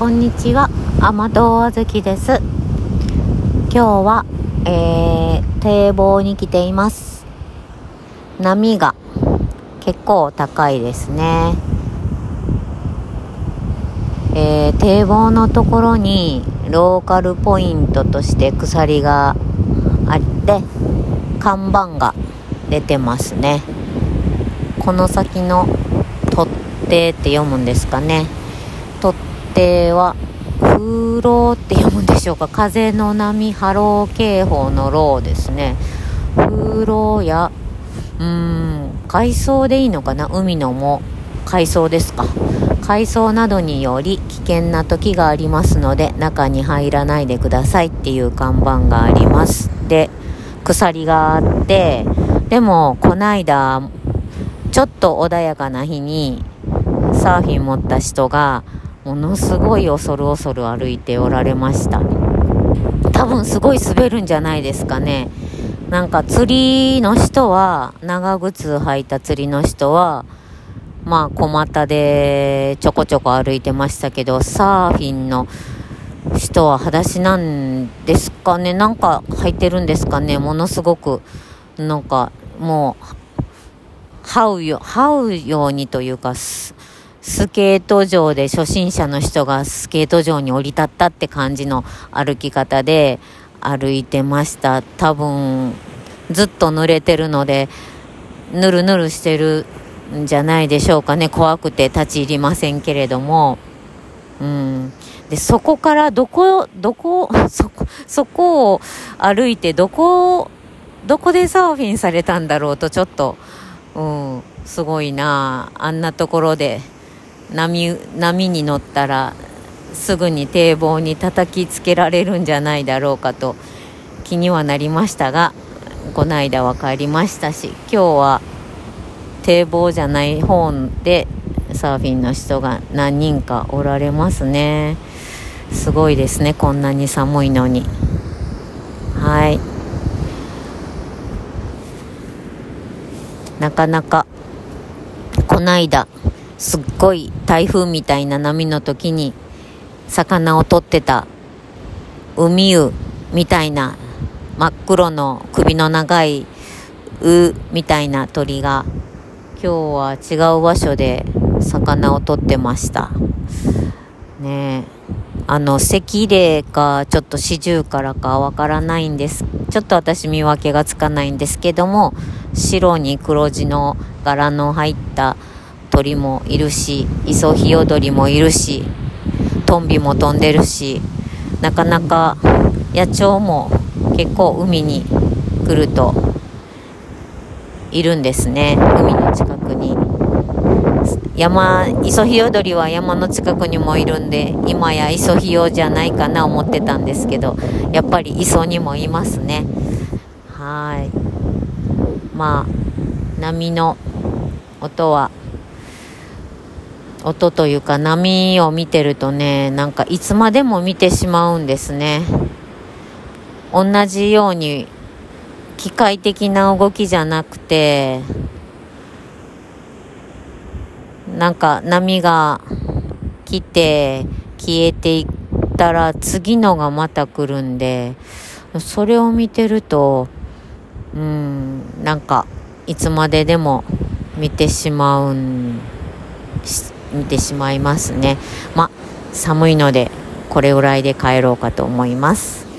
こんにちは。甘党あずきです。今日は、えー、堤防に来ています。波が結構高いですね。えー、堤防のところにローカルポイントとして鎖があって看板が出てますね。この先の取っ手って読むんですかね。取っ手は風浪って読むんでしょうか？風の波波浪警報の浪ですね。風浪やうーん海藻でいいのかな？海のも海藻ですか。海藻などにより危険な時がありますので中に入らないでくださいっていう看板があります。で鎖があってでもこないだちょっと穏やかな日にサーフィン持った人がものすごい恐る恐る歩いておられました。多分すごい滑るんじゃないですかね。なんか釣りの人は長靴履いた釣りの人はまあ小股でちょこちょこ歩いてましたけどサーフィンの人は裸足なんですかね。なんか履いてるんですかね。ものすごくなんかもう這うよ這うようにというかスケート場で初心者の人がスケート場に降り立ったって感じの歩き方で歩いてました。多分、ずっと濡れてるので、ぬるぬるしてるんじゃないでしょうかね。怖くて立ち入りませんけれども。うん。で、そこからどこ、どこ、そこ、そこを歩いてどこ、どこでサーフィンされたんだろうとちょっと、うん、すごいなあんなところで波波に乗ったらすぐに堤防に叩きつけられるんじゃないだろうかと気にはなりましたがこの間分かりましたし今日は堤防じゃない方でサーフィンの人が何人かおられますね。すごいですねこんなに寒いのに。はい。なかなかこないだ。すっごい台風みたいな波の時に魚を取ってた海ウみたいな真っ黒の首の長いウみたいな鳥が今日は違う場所で魚を取ってました。ねえあの赤霊かちょっと四十からかわからないんです。ちょっと私見分けがつかないんですけども白に黒地の柄の入った鳥もいるしイソヒヨドリもいるしトンビも飛んでるしなかなか野鳥も結構海に来るといるんですね。海の近くに。山イソヒヨドリは山の近くにもいるんで今やイソヒヨじゃないかな思ってたんですけどやっぱりイソにもいますね。はい。まあ波の音は音というか波を見てるとねなんかいつまでも見てしまうんですね。同じように機械的な動きじゃなくてなんか波が来て消えていったら次のがまた来るんでそれを見てるとうんなんかいつまででも見てしまうん見てしまいますね。ま寒いのでこれぐらいで帰ろうかと思います。